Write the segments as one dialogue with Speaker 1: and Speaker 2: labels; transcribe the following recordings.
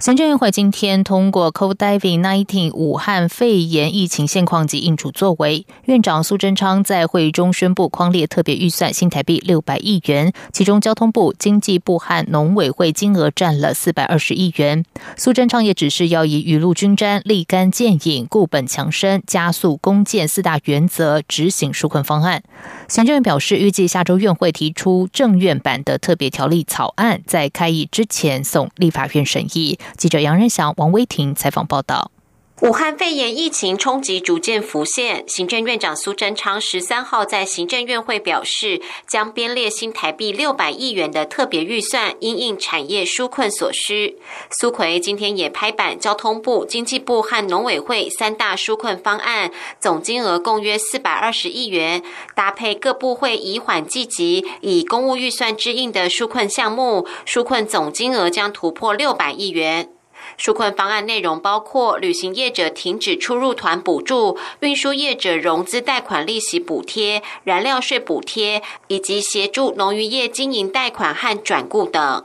Speaker 1: 行政院会今天通过 COVID-19 武汉肺炎疫情现况及应处作为，院长苏贞昌在会议中宣布框列特别预算新台币六百亿元，其中交通部、经济部和农委会金额占了四百二十亿元。苏贞昌也指示要以雨露均沾、立竿见影、固本强身、加速攻建四大原则执行纾困方案。行政院表示，预计下周院会提出政院版的特别条例草案，在开议之前送立法院审议。记者杨仁祥、王威婷采访报道。
Speaker 2: 武汉肺炎疫情冲击逐渐浮现，行政院长苏贞昌十三号在行政院会表示，将编列新台币六百亿元的特别预算，因应产业纾困所需。苏奎今天也拍板，交通部、经济部和农委会三大纾困方案，总金额共约四百二十亿元，搭配各部会以缓计急，以公务预算支应的纾困项目，纾困总金额将突破六百亿元。纾困方案内容包括旅行业者停止出入团补助、运输业者融资贷款利息补贴、燃料税补贴，以及协助农渔业经营贷款和转雇等。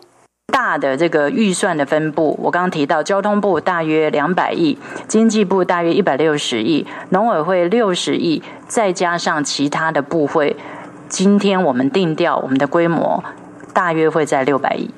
Speaker 3: 大的这个预算的分布，我刚刚提到，交通部大约两百亿，经济部大约一百六十亿，农委会六十亿，再加上其他的部会，今天我们定调我们的规模，大约会在六百亿。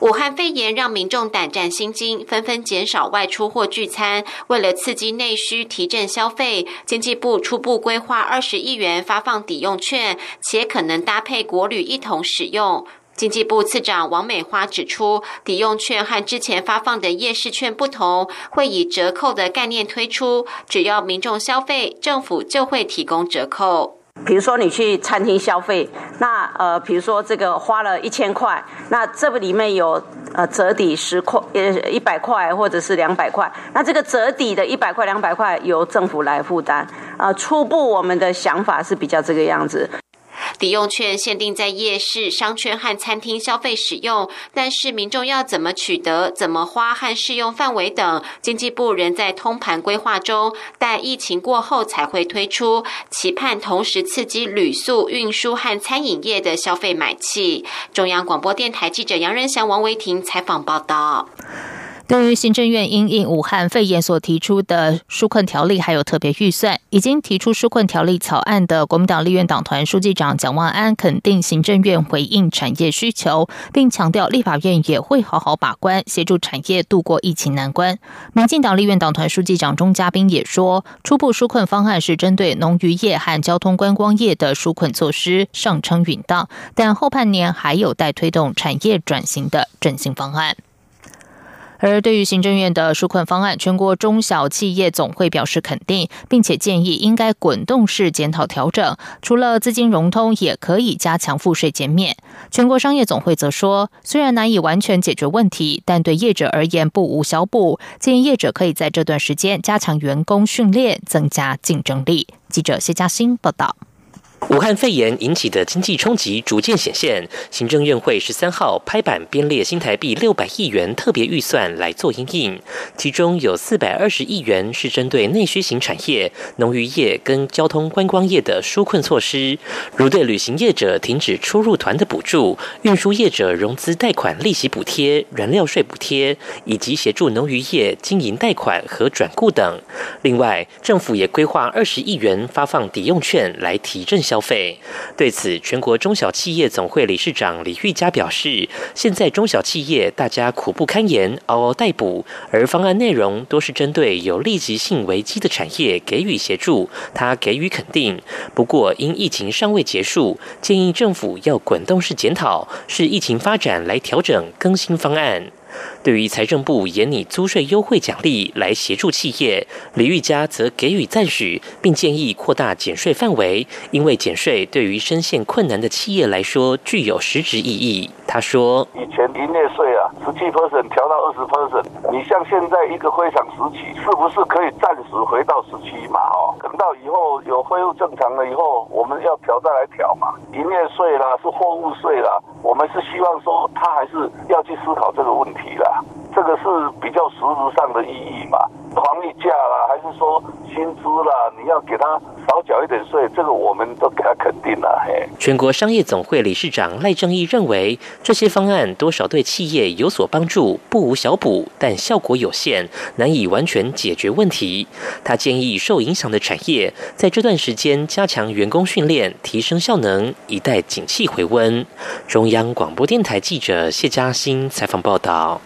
Speaker 2: 武汉肺炎让民众胆战心惊，纷纷减少外出或聚餐。为了刺激内需、提振消费，经济部初步规划二十亿元发放抵用券，且可能搭配国旅一同使用。经济部次长王美花指出，抵用券和之前发放的夜市券不同，会以折扣的概念推出，只要民众消费，政府就会提供折扣。
Speaker 4: 比如说你去餐厅消费，那呃，比如说这个花了一千块，那这个里面有呃折抵十块，呃一百块或者是两百块，那这个折抵的一百块两百块由政府来负担。啊，初步我们的想法是比较这个样子。
Speaker 2: 抵用券限定在夜市、商圈和餐厅消费使用，但是民众要怎么取得、怎么花和适用范围等，经济部仍在通盘规划中，待疫情过后才会推出。期盼同时刺激旅宿、运输和餐饮业的消费买气。中央广播电台记者杨仁祥、王维婷采访报道。
Speaker 1: 对于行政院因应武汉肺炎所提出的纾困条例，还有特别预算，已经提出纾困条例草案的国民党立院党团书记长蒋万安肯定行政院回应产业需求，并强调立法院也会好好把关，协助产业度过疫情难关。民进党立院党团书记长钟嘉宾也说，初步纾困方案是针对农渔业和交通观光业的纾困措施，上称允当，但后半年还有待推动产业转型的振兴方案。而对于行政院的纾困方案，全国中小企业总会表示肯定，并且建议应该滚动式检讨调整。除了资金融通，也可以加强赋税减免。全国商业总会则说，虽然难以完全解决问题，但对业者而言不无小补。建议业者可以在这段时间加强员工训练，增加竞争力。记者谢嘉欣报道。
Speaker 5: 武汉肺炎引起的经济冲击逐渐显现，行政院会十三号拍板编列新台币六百亿元特别预算来做应应，其中有四百二十亿元是针对内需型产业、农渔业跟交通观光业的纾困措施，如对旅行业者停止出入团的补助、运输业者融资贷款利息补贴、燃料税补贴，以及协助农渔业经营贷款和转雇等。另外，政府也规划二十亿元发放抵用券来提振。消费对此，全国中小企业总会理事长李玉佳表示，现在中小企业大家苦不堪言，嗷嗷待哺，而方案内容都是针对有立即性危机的产业给予协助，他给予肯定。不过，因疫情尚未结束，建议政府要滚动式检讨，视疫情发展来调整更新方案。对于财政部严拟租税优惠奖励来协助企业，李玉佳则给予赞许，并建议扩大减税范围，因为减税对于深陷困难的企业来说具有实质意义。
Speaker 6: 他说：“
Speaker 7: 以前营业税十七 percent 调到二十 percent，你像现在一个非常时期，是不是可以暂时回到十七嘛？哦，等到以后有恢复正常了以后，我们要调再来调嘛。营业税啦，是货物税啦，我们是希望说他还是要去思考这个问题啦。这个是比较实质上的意义嘛。防疫价啦，还是说薪资啦，你要给他少缴一点税，这个我们都给他肯定了。嘿，
Speaker 6: 全国商业总会理事长赖正义认为，这些方案多少对企业有所帮助，不无小补，但效果有限，难以完全解决问题。他建议受影响的产业在这段时间加强员工训练，提升效能，以待景气回温。中央广播电台记者谢嘉欣采访报道。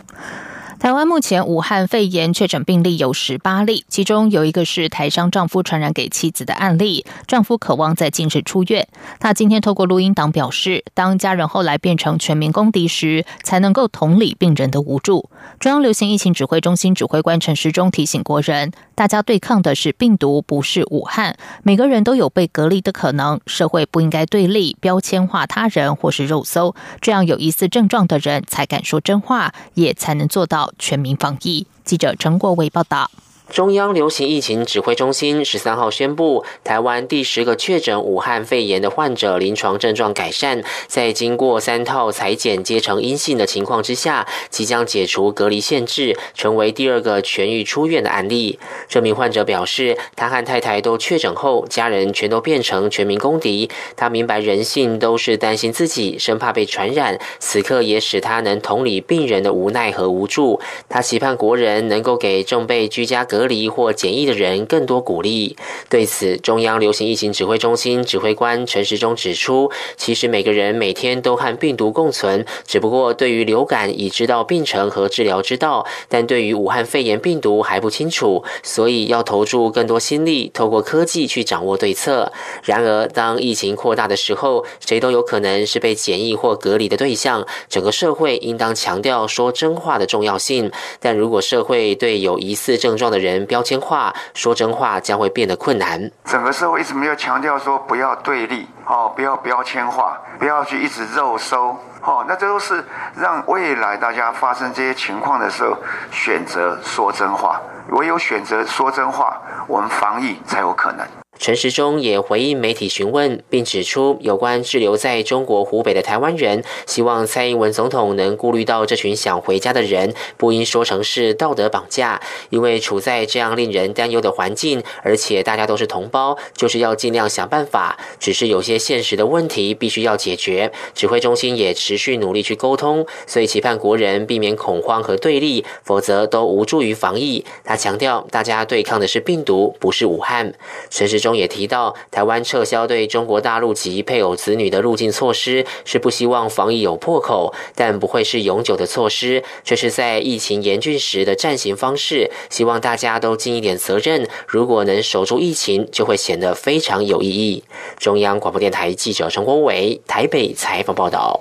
Speaker 1: 台湾目前武汉肺炎确诊病例有十八例，其中有一个是台商丈夫传染给妻子的案例。丈夫渴望在近日出院。他今天透过录音档表示，当家人后来变成全民公敌时，才能够同理病人的无助。中央流行疫情指挥中心指挥官陈时中提醒国人，大家对抗的是病毒，不是武汉。每个人都有被隔离的可能，社会不应该对立、标签化他人或是肉搜，这样有疑似症状的人才敢说真话，也才能做到。全民防疫。记者陈国伟报道。
Speaker 6: 中央流行疫情指挥中心十三号宣布，台湾第十个确诊武汉肺炎的患者临床症状改善，在经过三套裁剪皆呈阴性的情况之下，即将解除隔离限制，成为第二个痊愈出院的案例。这名患者表示，他和太太都确诊后，家人全都变成全民公敌。他明白人性都是担心自己，生怕被传染，此刻也使他能同理病人的无奈和无助。他期盼国人能够给正被居家。隔离或检疫的人更多鼓励。对此，中央流行疫情指挥中心指挥官陈时中指出，其实每个人每天都和病毒共存，只不过对于流感已知道病程和治疗之道，但对于武汉肺炎病毒还不清楚，所以要投注更多心力，透过科技去掌握对策。然而，当疫情扩大的时候，谁都有可能是被检疫或隔离的对象。整个社会应当强调说真话的重要性。但如果社会对有疑似症状的人，标签化说真话将会变得困难。
Speaker 8: 整个社会一直没有强调说不要对立，哦，不要标签化，不要去一直肉搜，哦，那这都是让未来大家发生这些情况的时候选择说真话。唯有选择说真话，我们防疫才有可能。
Speaker 6: 陈时中也回应媒体询问，并指出有关滞留在中国湖北的台湾人，希望蔡英文总统能顾虑到这群想回家的人，不应说成是道德绑架，因为处在这样令人担忧的环境，而且大家都是同胞，就是要尽量想办法。只是有些现实的问题必须要解决，指挥中心也持持续努力去沟通，所以期盼国人避免恐慌和对立，否则都无助于防疫。他强调，大家对抗的是病毒，不是武汉。陈时。中也提到，台湾撤销对中国大陆及配偶子女的入境措施，是不希望防疫有破口，但不会是永久的措施，这是在疫情严峻时的暂行方式。希望大家都尽一点责任，如果能守住疫情，就会显得非常有意义。中央广播电台记者陈国伟台北采访报道。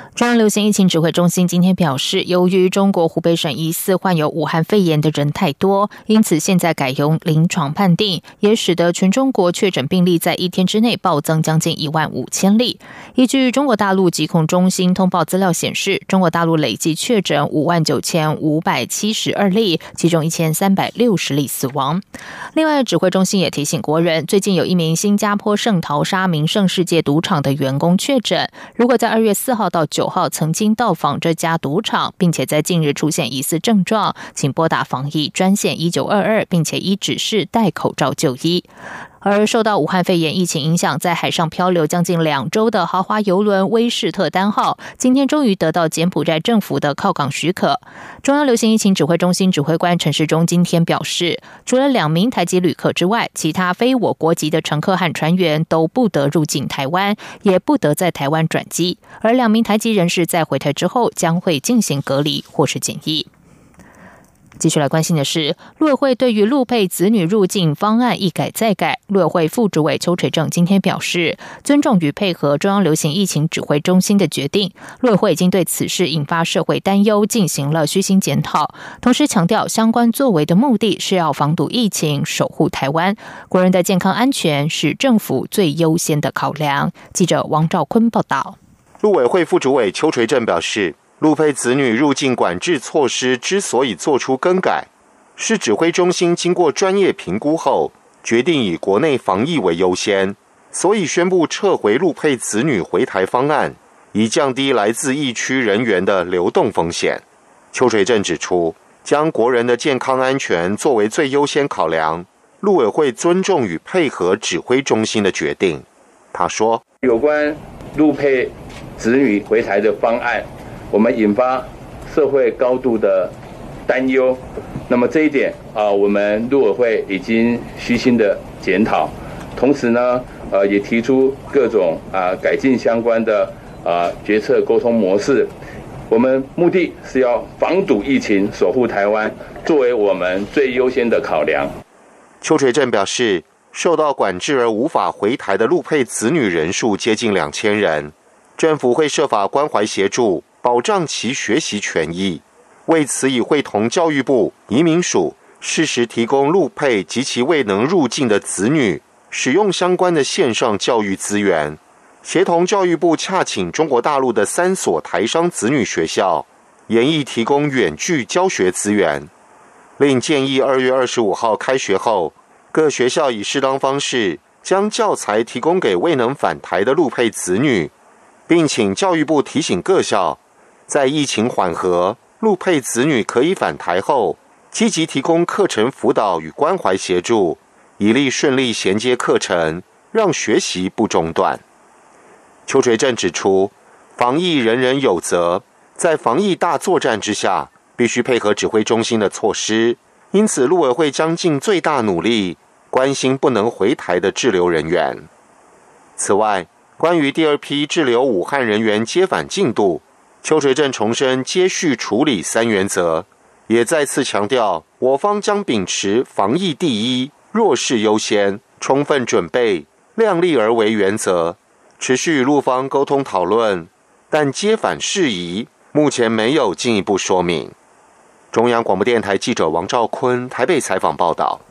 Speaker 1: 中央流行疫情指挥中心今天表示，由于中国湖北省疑似患有武汉肺炎的人太多，因此现在改用临床判定，也使得全中国确诊病例在一天之内暴增将近一万五千例。依据中国大陆疾控中心通报资料显示，中国大陆累计确诊五万九千五百七十二例，其中一千三百六十例死亡。另外，指挥中心也提醒国人，最近有一名新加坡圣淘沙名胜世界赌场的员工确诊，如果在二月四号到九。九号曾经到访这家赌场，并且在近日出现疑似症状，请拨打防疫专线一九二二，并且依指示戴口罩就医。而受到武汉肺炎疫情影响，在海上漂流将近两周的豪华游轮威士特丹号，今天终于得到柬埔寨政府的靠港许可。中央流行疫情指挥中心指挥官陈时中今天表示，除了两名台籍旅客之外，其他非我国籍的乘客和船员都不得入境台湾，也不得在台湾转机。而两名台籍人士在回台之后，将会进行隔离或是检疫。继续来关心的是，陆委会对于陆配子女入境方案一改再改。陆委会副主委邱垂正今天表示，尊重与配合中央流行疫情指挥中心的决定。陆委会已经对此事引发社会担忧进行了虚心检讨，同时强调相关作为的目的是要防堵疫情，守护台湾国人的健康安全是政府最优先的考量。记者王兆坤报道。
Speaker 9: 陆委会副主委邱垂正表示，陆配子女入境管制措施之所以做出更改，是指挥中心经过专业评估后，决定以国内防疫为优先，所以宣布撤回陆配子女回台方案，以降低来自疫区人员的流动风险。邱垂正指出，将国人的健康安全作为最优先考量，陆委会尊重与配合指挥中心的决定。他说：“
Speaker 10: 有关陆配。”子女回台的方案，我们引发社会高度的担忧。那么这一点啊，我们陆委会已经虚心的检讨，同时呢，呃，也提出各种啊改进相关的啊决策沟通模式。我们目的是要防堵疫情，守护台湾，作为我们最优先的考量。
Speaker 9: 邱垂正表示，受到管制而无法回台的陆配子女人数接近两千人。政府会设法关怀协助，保障其学习权益。为此，已会同教育部、移民署适时提供陆配及其未能入境的子女使用相关的线上教育资源，协同教育部洽请中国大陆的三所台商子女学校，研议提供远距教学资源。另建议二月二十五号开学后，各学校以适当方式将教材提供给未能返台的陆配子女。并请教育部提醒各校，在疫情缓和、陆配子女可以返台后，积极提供课程辅导与关怀协助，以利顺利衔接课程，让学习不中断。邱垂正指出，防疫人人有责，在防疫大作战之下，必须配合指挥中心的措施，因此陆委会将尽最大努力关心不能回台的滞留人员。此外，关于第二批滞留武汉人员接返进度，邱垂正重申接续处理三原则，也再次强调，我方将秉持防疫第一、弱势优先、充分准备、量力而为原则，持续与陆方沟通讨论，但接返事宜目前没有进一步说明。中央广播电台记者王兆坤台北采访报道。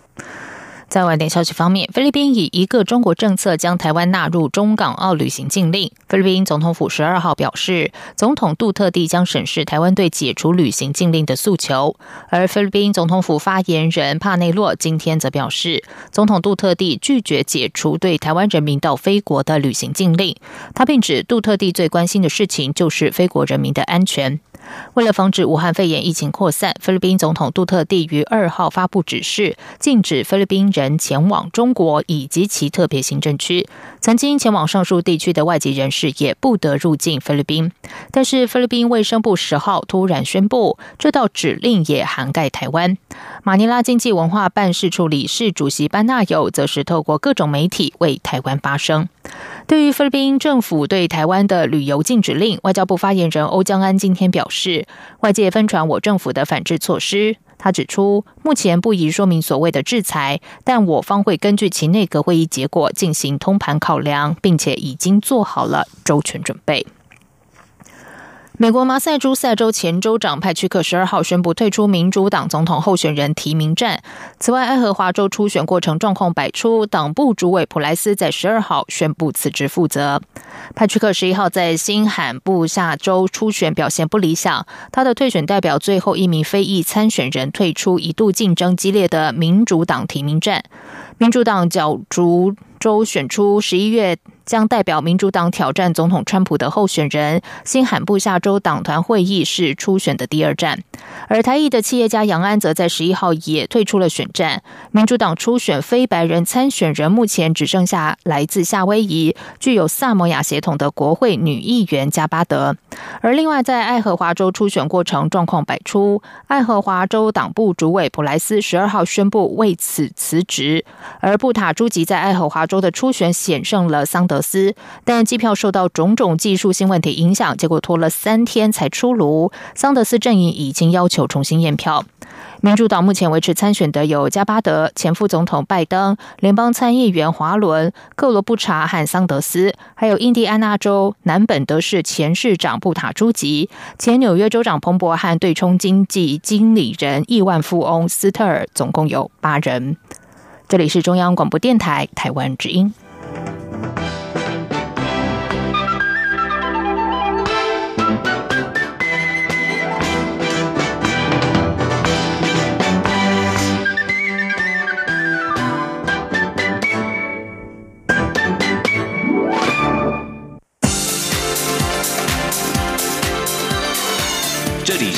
Speaker 1: 在外电消息方面，菲律宾以一个中国政策将台湾纳入中港澳旅行禁令。菲律宾总统府十二号表示，总统杜特地将审视台湾对解除旅行禁令的诉求。而菲律宾总统府发言人帕内洛今天则表示，总统杜特地拒绝解除对台湾人民到非国的旅行禁令。他并指，杜特地最关心的事情就是非国人民的安全。为了防止武汉肺炎疫情扩散，菲律宾总统杜特地于二号发布指示，禁止菲律宾人人前往中国以及其特别行政区。曾经前往上述地区的外籍人士也不得入境菲律宾。但是，菲律宾卫生部十号突然宣布，这道指令也涵盖台湾。马尼拉经济文化办事处理事主席班纳友则是透过各种媒体为台湾发声。对于菲律宾政府对台湾的旅游禁止令，外交部发言人欧江安今天表示，外界分传我政府的反制措施。他指出，目前不宜说明所谓的制裁，但我方会根据其内阁会议结果进行通盘考量，并且已经做好了周全准备。美国马赛诸塞州前州长派屈克十二号宣布退出民主党总统候选人提名战。此外，爱荷华州初选过程状况百出，党部主委普莱斯在十二号宣布辞职负责。派屈克十一号在新罕布夏州初选表现不理想，他的退选代表最后一名非裔参选人退出一度竞争激烈的民主党提名战。民主党角逐州选出十一月。将代表民主党挑战总统川普的候选人，新罕布夏州党团会议是初选的第二站。而台裔的企业家杨安则在十一号也退出了选战。民主党初选非白人参选人目前只剩下来自夏威夷、具有萨摩亚血统的国会女议员加巴德。而另外，在爱荷华州初选过程状况百出，爱荷华州党部主委普莱斯十二号宣布为此辞职。而布塔朱吉在爱荷华州的初选险胜了桑德。斯，但机票受到种种技术性问题影响，结果拖了三天才出炉。桑德斯阵营已经要求重新验票。民主党目前维持参选的有加巴德、前副总统拜登、联邦参议员华伦、克罗布查和桑德斯，还有印第安纳州南本德市前市长布塔朱吉、前纽约州长彭博和对冲经济经理人亿万富翁斯特尔，总共有八人。这里是中央广播电台台湾之音。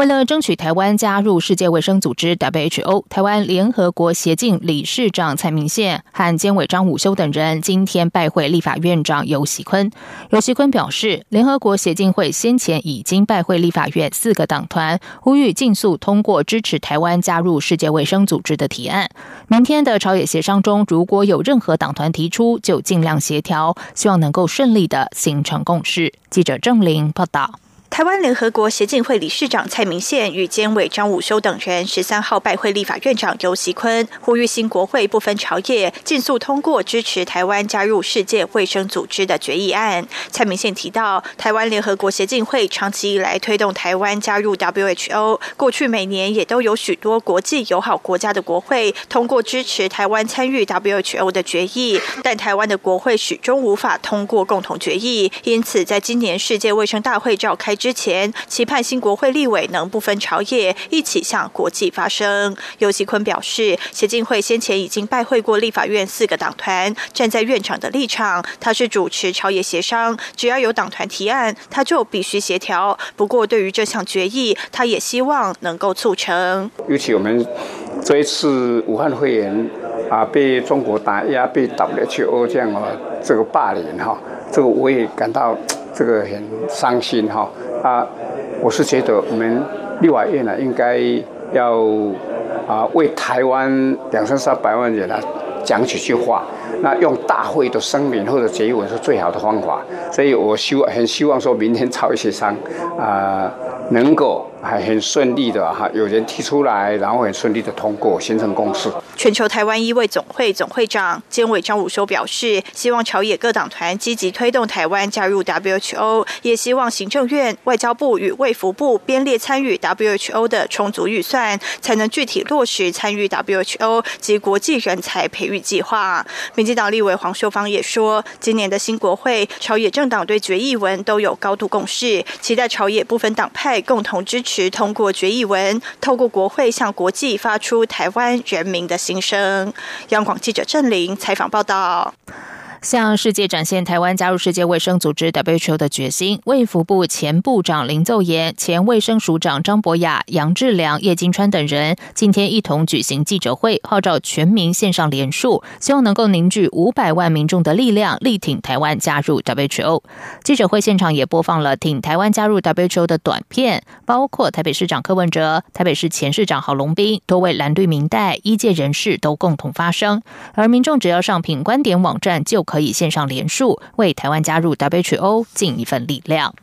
Speaker 1: 为了争取台湾加入世界卫生组织 （WHO），台湾联合国协进理事长蔡明宪和监委张武修等人今天拜会立法院长游喜坤。游锡坤表示，联合国协进会先前已经拜会立法院四个党团，呼吁尽速通过支持台湾加入世界卫生组织的提案。明天的朝野协商中，如果有任何党团提出，就尽量协调，希望能够顺利的形成共识。记者郑玲报道。
Speaker 11: 台湾联合国协进会理事长蔡明宪与监委张武修等人十三号拜会立法院长游锡坤，呼吁新国会不分朝野，尽速通过支持台湾加入世界卫生组织的决议案。蔡明宪提到，台湾联合国协进会长期以来推动台湾加入 WHO，过去每年也都有许多国际友好国家的国会通过支持台湾参与 WHO 的决议，但台湾的国会始终无法通过共同决议，因此在今年世界卫生大会召开。之前期盼新国会立委能不分朝野一起向国际发声。尤其坤表示，协进会先前已经拜会过立法院四个党团，站在院长的立场，他是主持朝野协商，只要有党团提案，他就必须协调。不过，对于这项决议，他也希望能够促成。
Speaker 12: 尤其我们这一次武汉肺炎啊，被中国打压，被 WHO 这样啊这个霸凌哈，这个我也感到这个很伤心哈。啊，我是觉得我们立法院呢，应该要啊为台湾两三三百万人呢讲几句话。那用大会的声明或者结语是最好的方法。所以我希望很希望说明天朝一协商啊，能够。还很顺利的哈，有人提出来，然后很顺利的通过，形成共识。
Speaker 11: 全球台湾医卫总会总会长兼委张武修表示，希望朝野各党团积极推动台湾加入 WHO，也希望行政院、外交部与卫福部编列参与 WHO 的充足预算，才能具体落实参与 WHO 及国际人才培育计划。民进党立委黄秀芳也说，今年的新国会朝野政党对决议文都有高度共识，期待朝野部分党派共同支持。是通过决议文，透过国会向国际发出台湾人民的心声。央广记者郑玲采访报道。
Speaker 1: 向世界展现台湾加入世界卫生组织 WHO 的决心，卫福部前部长林奏言、前卫生署长张博雅、杨志良、叶金川等人今天一同举行记者会，号召全民线上联署，希望能够凝聚五百万民众的力量，力挺台湾加入 WHO。记者会现场也播放了挺台湾加入 WHO 的短片，包括台北市长柯文哲、台北市前市长郝龙斌、多位蓝绿民代、医界人士都共同发声，而民众只要上品观点网站就。可以线上联署，为台湾加入 WHO 尽一份力量。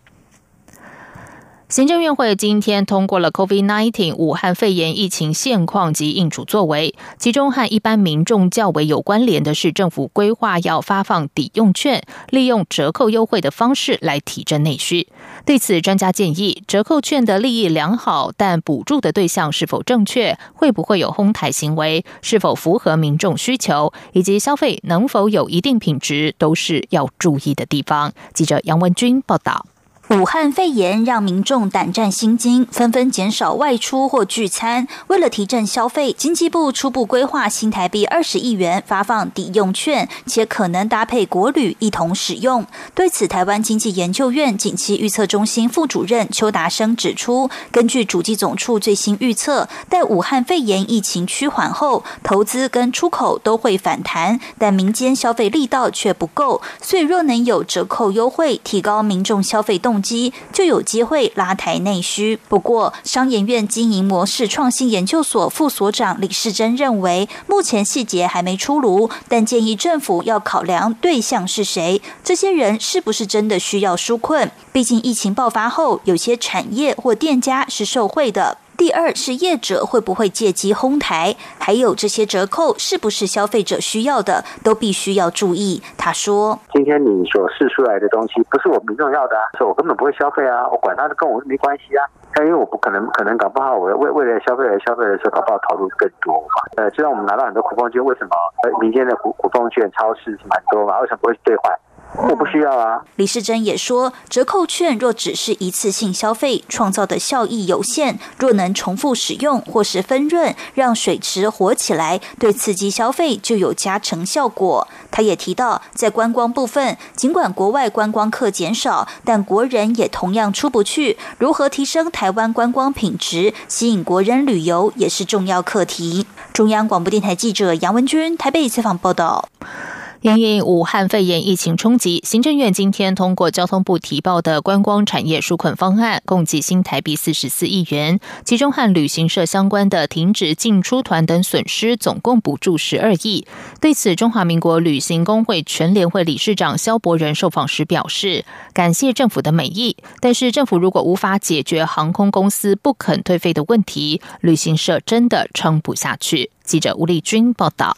Speaker 1: 行政院会今天通过了 COVID-19 武汉肺炎疫情现况及应处作为，其中和一般民众较为有关联的是，政府规划要发放抵用券，利用折扣优惠的方式来提振内需。对此，专家建议，折扣券的利益良好，但补助的对象是否正确，会不会有哄抬行为，是否符合民众需求，以及消费能否有一定品质，都是要注意的地方。记者杨文君报道。
Speaker 13: 武汉肺炎让民众胆战心惊，纷纷减少外出或聚餐。为了提振消费，经济部初步规划新台币二十亿元发放抵用券，且可能搭配国旅一同使用。对此，台湾经济研究院景气预测中心副主任邱达生指出，根据主计总处最新预测，待武汉肺炎疫情趋缓后，投资跟出口都会反弹，但民间消费力道却不够。所以，若能有折扣优惠，提高民众消费动。机就有机会拉抬内需。不过，商研院经营模式创新研究所副所长李世珍认为，目前细节还没出炉，但建议政府要考量对象是谁，这些人是不是真的需要纾困？毕竟疫情爆发后，有些产业或店家是受贿的。第二是业者会不会借机哄抬，还有这些折扣是不是消费者需要的，都必须要注意。他说：“
Speaker 14: 今天你所试出来的东西不是我民众要的，所以我根本不会消费啊，我管他的跟我没关系啊。但因为我不可能，可能搞不好我为为了消费而消费的时候，搞不好投入更多嘛。呃，就像我们拿到很多苦风券，为什么呃民间的苦苦风券超市是蛮多嘛？为什么不会兑换？我不需要啊。
Speaker 13: 李世珍也说，折扣券若只是一次性消费，创造的效益有限。若能重复使用或是分润，让水池活起来，对刺激消费就有加成效果。他也提到，在观光部分，尽管国外观光客减少，但国人也同样出不去。如何提升台湾观光品质，吸引国人旅游，也是重要课题。中央广播电台记者杨文君台北采访报道。
Speaker 1: 因应武汉肺炎疫情冲击，行政院今天通过交通部提报的观光产业纾困方案，共计新台币四十四亿元，其中和旅行社相关的停止进出团等损失，总共补助十二亿。对此，中华民国旅行工会全联会理事长肖伯仁受访时表示，感谢政府的美意，但是政府如果无法解决航空公司不肯退费的问题，旅行社真的撑不下去。记者吴丽君报道。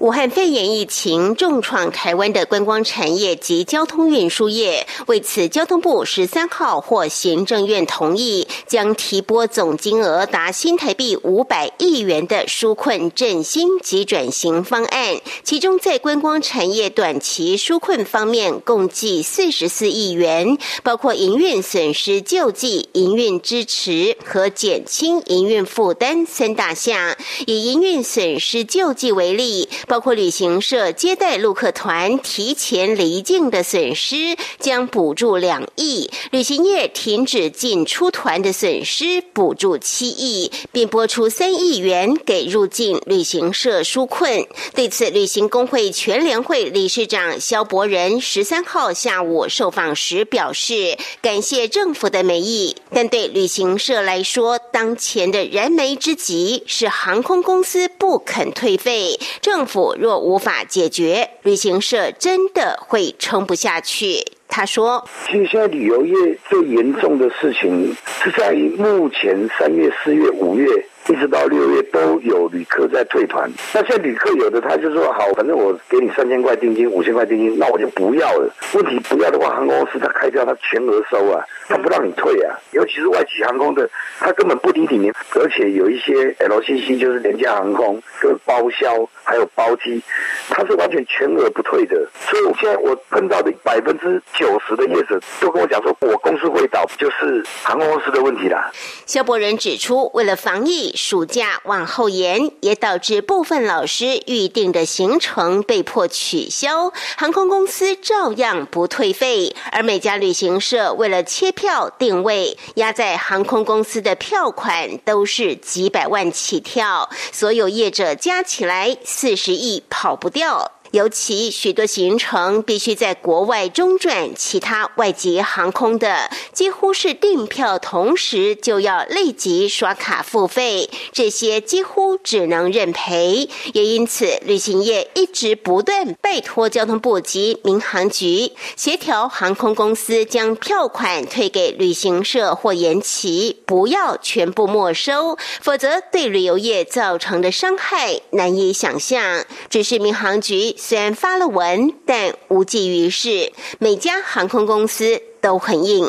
Speaker 15: 武汉肺炎疫情重创台湾的观光产业及交通运输业，为此，交通部十三号获行政院同意，将提拨总金额达新台币五百亿元的纾困振兴及转型方案。其中，在观光产业短期纾困方面，共计四十四亿元，包括营运损失救济、营运支持和减轻营运负担三大项。以营运损失救济为例。包括旅行社接待陆客团提前离境的损失，将补助两亿；旅行业停止进出团的损失，补助七亿，并拨出三亿元给入境旅行社纾困。对此，旅行工会全联会理事长肖伯仁十三号下午受访时表示，感谢政府的美意，但对旅行社来说，当前的燃眉之急是航空公司不肯退费。政政府若无法解决，旅行社真的会撑不下去。他说：“
Speaker 16: 其实现在旅游业最严重的事情是在目前三月、四月、五月。”一直到六月都有旅客在退团，那现在旅客有的他就说好，反正我给你三千块定金、五千块定金，那我就不要了。问题不要的话，航空公司他开票他全额收啊，他不让你退啊。尤其是外企航空的，他根本不理你，而且有一些 LCC 就是廉价航空跟包销还有包机，他是完全全额不退的。所现在我碰到的百分之九十的业者都跟我讲说，我公司会倒，就是航空公司的问题啦。
Speaker 15: 肖伯仁指出，为了防疫。暑假往后延，也导致部分老师预定的行程被迫取消，航空公司照样不退费。而每家旅行社为了切票定位，压在航空公司的票款都是几百万起跳，所有业者加起来四十亿跑不掉。尤其许多行程必须在国外中转，其他外籍航空的几乎是订票同时就要立即刷卡付费，这些几乎只能认赔。也因此，旅行业一直不断拜托交通部及民航局协调航空公司将票款退给旅行社或延期，不要全部没收，否则对旅游业造成的伤害难以想象。只是民航局。虽然发了文，但无济于事。每家航空公司都很硬。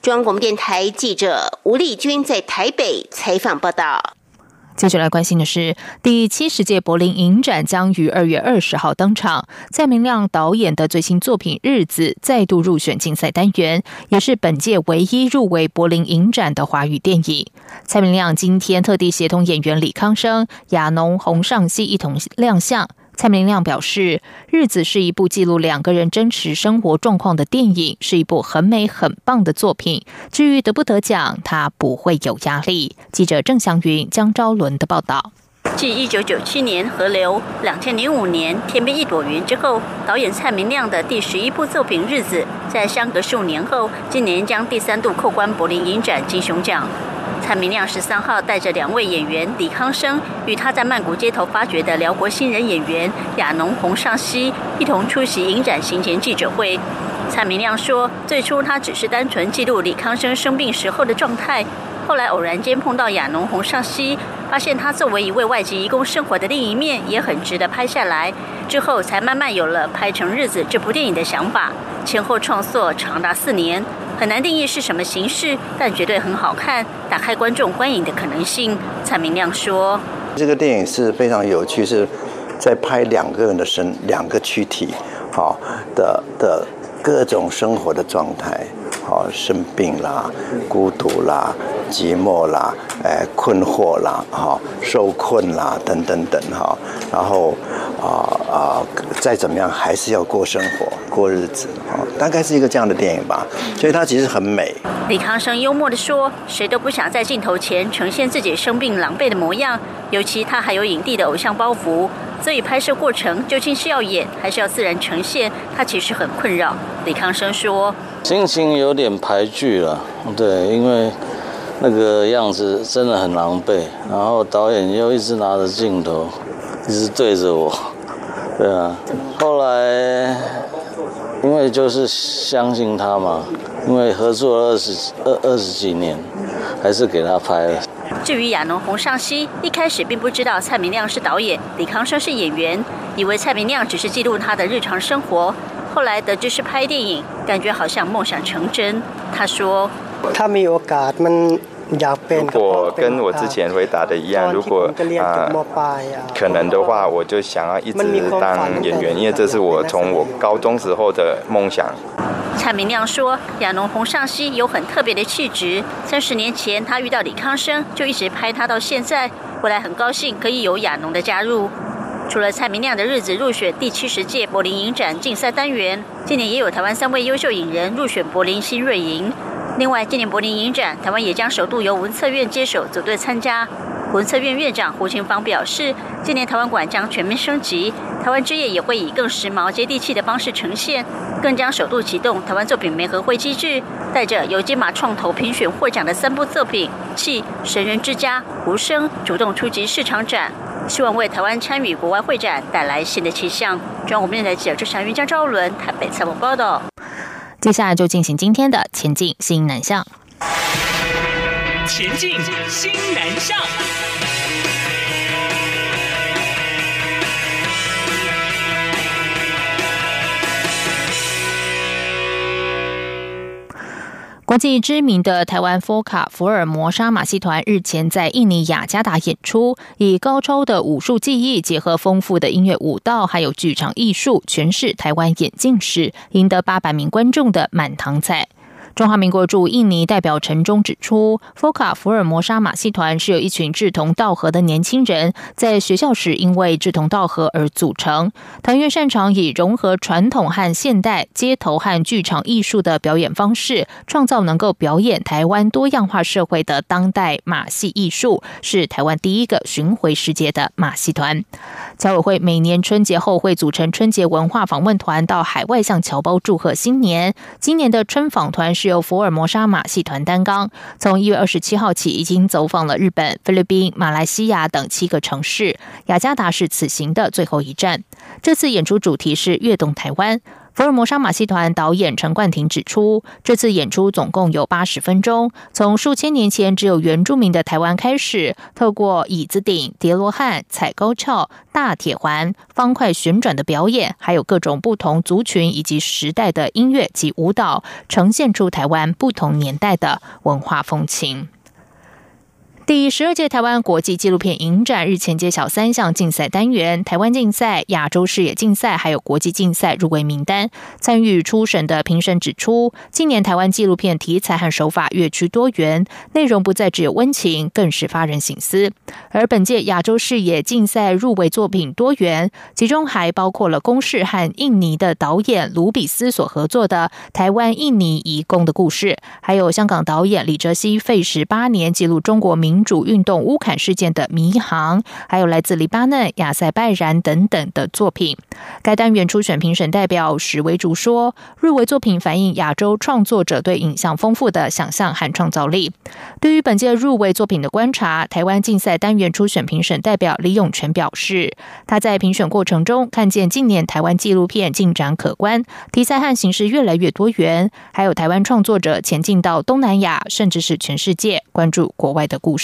Speaker 15: 中央广播电台记者吴丽君在台北采访报道。
Speaker 1: 接下来关心的是，第七十届柏林影展将于二月二十号登场。蔡明亮导演的最新作品《日子》再度入选竞赛单元，也是本届唯一入围柏林影展的华语电影。蔡明亮今天特地协同演员李康生、亚农、洪尚熙一同亮相。蔡明亮表示，《日子》是一部记录两个人真实生活状况的电影，是一部很美很棒的作品。至于得不得奖，他不会有压力。记者郑祥云、江昭伦的报道。
Speaker 17: 继一九九七年《河流》、两千零五年《天边一朵云》之后，导演蔡明亮的第十一部作品《日子》在相隔数年后，今年将第三度扣关柏林影展金熊奖。蔡明亮十三号带着两位演员李康生与他在曼谷街头发掘的辽国新人演员亚农洪尚熙一同出席影展行前记者会。蔡明亮说，最初他只是单纯记录李康生生病时候的状态，后来偶然间碰到亚农洪尚熙，发现他作为一位外籍移工生活的另一面也很值得拍下来，之后才慢慢有了拍成《日子》这部电影的想法。前后创作长达四年。很难定义是什么形式，但绝对很好看，打开观众观影的可能性。蔡明亮说：“
Speaker 18: 这个电影是非常有趣，是在拍两个人的身，两个躯体，好，的的各种生活的状态，好生病啦、孤独啦、寂寞啦、哎困惑啦、哈受困啦等等等哈，然后啊啊再怎么样还是要过生活、过日子啊，大概是一个这样的电影吧。所以它其实很美。
Speaker 17: 李康生幽默地说：“谁都不想在镜头前呈现自己生病狼狈的模样，尤其他还有影帝的偶像包袱。”所以拍摄过程究竟是要演还是要自然呈现，他其实很困扰。李康生说：“
Speaker 19: 心情有点排剧了，对，因为那个样子真的很狼狈，然后导演又一直拿着镜头，一直对着我，对啊。后来因为就是相信他嘛，因为合作了二十二二十几年，还是给他拍了。”
Speaker 17: 至于亚农洪尚熙，一开始并不知道蔡明亮是导演，李康生是演员，以为蔡明亮只是记录他的日常生活。后来得知是拍电影，感觉好像梦想成真。他说：“他没有
Speaker 20: 如果跟我之前回答的一样，如果啊可能的话，我就想要一直当演员，因为这是我从我高中时候的梦想。”
Speaker 17: 蔡明亮说：“亚农洪尚熙有很特别的气质。三十年前他遇到李康生，就一直拍他到现在。回来很高兴可以有亚农的加入。除了蔡明亮的日子入选第七十届柏林影展竞赛单元，今年也有台湾三位优秀影人入选柏林新锐影。另外，今年柏林影展，台湾也将首度由文策院接手组队参加。文策院院长胡清芳表示，今年台湾馆将全面升级，台湾之夜也会以更时髦、接地气的方式呈现，更将首度启动台湾作品媒合会机制，带着由金马创投评选获奖的三部作品《气》《神人之家》《无声》，主动出击市场展，希望为台湾参与国外会展带来新的气象。中央五面的记者周祥云、江昭伦台北采访报道。
Speaker 1: 接下来就进行今天的前进新南向。
Speaker 21: 前进新南向。
Speaker 1: 国际知名的台湾佛卡福尔摩沙马戏团日前在印尼雅加达演出，以高超的武术技艺结合丰富的音乐舞蹈，还有剧场艺术，诠释台湾眼镜史，赢得八百名观众的满堂彩。中华民国驻印尼代表陈忠指出，福卡福尔摩沙马戏团是由一群志同道合的年轻人在学校时因为志同道合而组成。团员擅长以融合传统和现代、街头和剧场艺术的表演方式，创造能够表演台湾多样化社会的当代马戏艺术，是台湾第一个巡回世界的马戏团。侨委会每年春节后会组成春节文化访问团到海外向侨胞祝贺新年。今年的春访团。是由福尔摩沙马戏团担纲，从一月二十七号起，已经走访了日本、菲律宾、马来西亚等七个城市，雅加达是此行的最后一站。这次演出主题是跃动台湾。福尔摩沙马戏团导演陈冠廷指出，这次演出总共有八十分钟，从数千年前只有原住民的台湾开始，透过椅子顶、叠罗汉、踩高跷、大铁环、方块旋转的表演，还有各种不同族群以及时代的音乐及舞蹈，呈现出台湾不同年代的文化风情。第十二届台湾国际纪录片影展日前揭晓三项竞赛单元：台湾竞赛、亚洲视野竞赛，还有国际竞赛入围名单。参与初审的评审指出，今年台湾纪录片题材和手法越趋多元，内容不再只有温情，更是发人省思。而本届亚洲视野竞赛入围作品多元，其中还包括了公视和印尼的导演卢比斯所合作的《台湾印尼移工的故事》，还有香港导演李哲熙费时八年记录中国民。民主运动乌坎事件的迷航，还有来自黎巴嫩亚塞拜然等等的作品。该单元初选评审代表史维竹说：“入围作品反映亚洲创作者对影像丰富的想象和创造力。”对于本届入围作品的观察，台湾竞赛单元初选评审代表李永全表示：“他在评选过程中看见近年台湾纪录片进展可观，题材和形式越来越多元，还有台湾创作者前进到东南亚，甚至是全世界，关注国外的故事。”